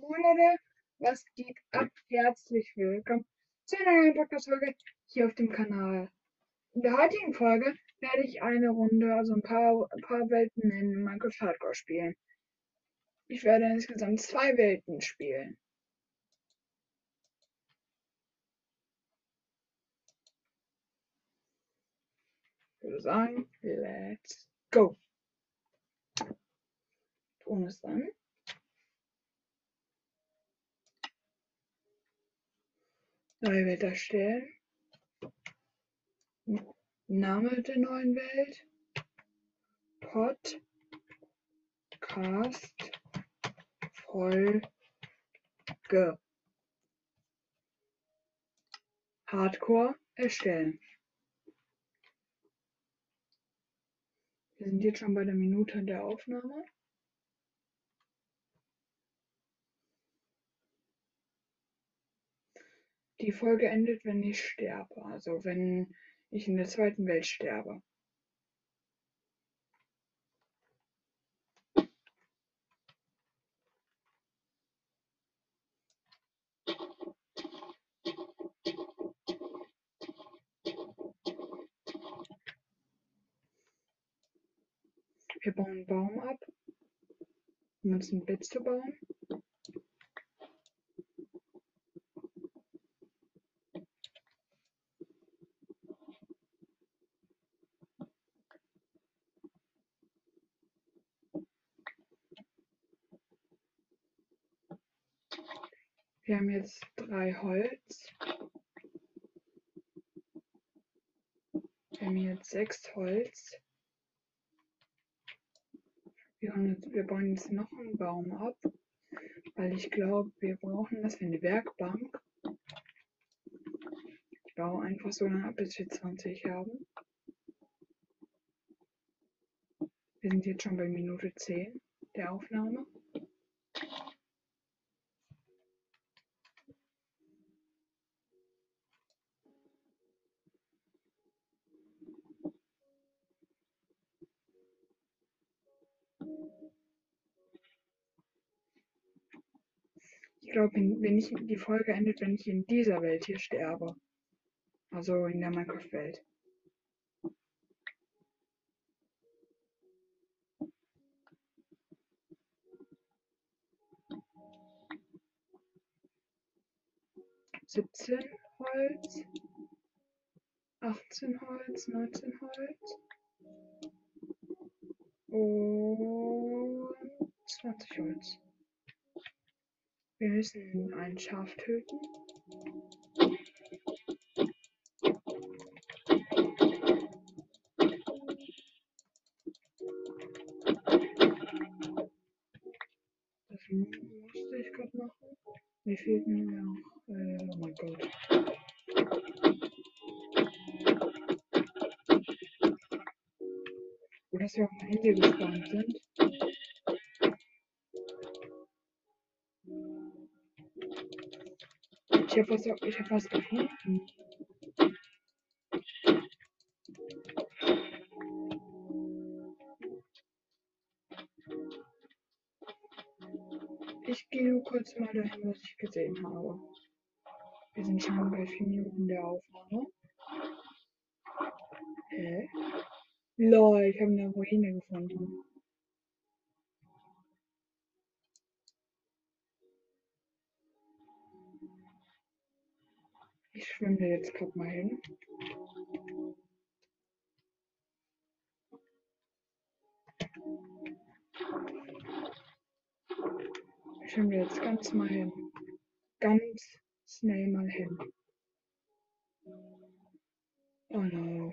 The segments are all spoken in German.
Monate, was geht ab? Herzlich willkommen zu einer neuen Podcast-Folge hier auf dem Kanal. In der heutigen Folge werde ich eine Runde, also ein paar, ein paar Welten in Minecraft Hardcore spielen. Ich werde insgesamt zwei Welten spielen. Ich würde sagen, let's go. Ton ist an. Neue Welt erstellen. Name der neuen Welt. Podcast Folge. Hardcore erstellen. Wir sind jetzt schon bei der Minute der Aufnahme. Die Folge endet, wenn ich sterbe, also wenn ich in der zweiten Welt sterbe. Wir bauen einen Baum ab, um uns ein Bett zu bauen. Wir haben jetzt drei Holz. Wir haben jetzt sechs Holz. Wir, jetzt, wir bauen jetzt noch einen Baum ab, weil ich glaube, wir brauchen das für eine Werkbank. Ich baue einfach so lange ab, bis wir 20 haben. Wir sind jetzt schon bei Minute 10 der Aufnahme. Glaube, wenn ich die Folge endet, wenn ich in dieser Welt hier sterbe. Also in der Minecraft-Welt. Siebzehn Holz, achtzehn Holz, neunzehn Holz und zwanzig Holz. Wir müssen ein Schaf töten. Das musste ich gerade machen. Mir fehlt mir noch. Äh, oh mein Gott. Oh, dass wir auf dem Ende gespawnt sind. Ich habe was, ich hab was gefunden. Ich gehe nur kurz mal dahin, was ich gesehen habe. Wir sind schon bei 4 Minuten der Aufnahme. Hä? Lol, ich habe eine Ruine gefunden. Ich schwimme da jetzt gerade mal hin. Ich schwimme jetzt ganz mal hin. Ganz schnell mal hin. Oh no.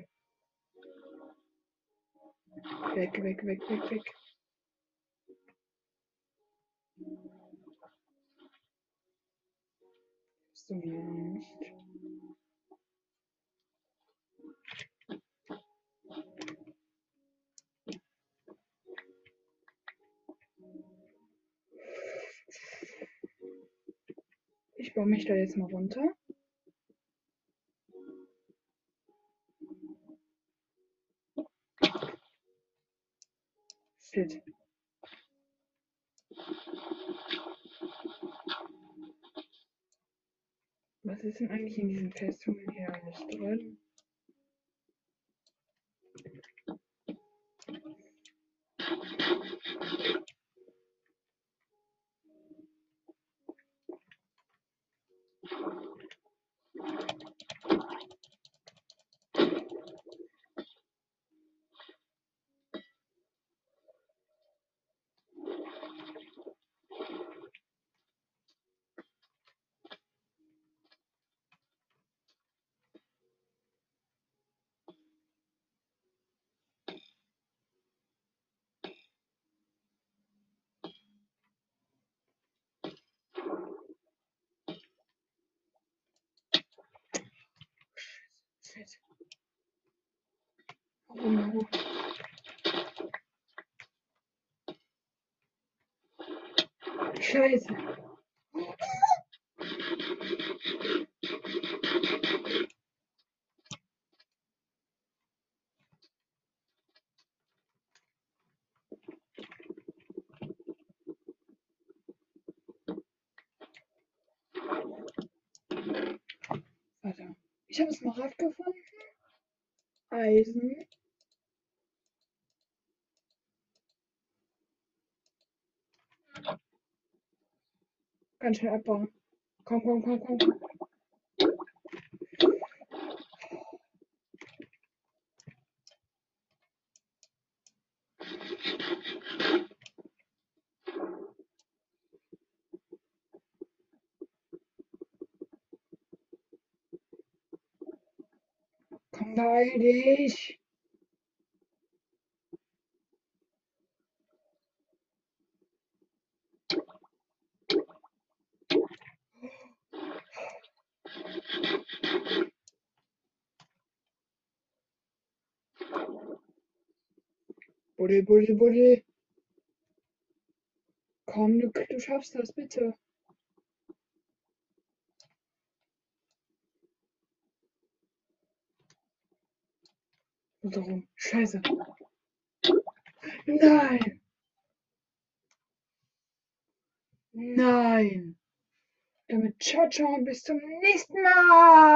Weg, weg, weg, weg, weg. So nicht. Ich baue mich da jetzt mal runter? Shit. Was ist denn eigentlich in diesem Festungen hier alles drin? Scheiße. Warum, warum? Scheiße. Ich habe Smaragd gefunden. Eisen. Ganz schnell abbauen. Komm, komm, komm, komm. Dich. Buddel, buddel, buddel. Komm, du, du schaffst das, bitte. So rum. Scheiße. Nein. Nein. Damit ciao, ciao, bis zum nächsten Mal.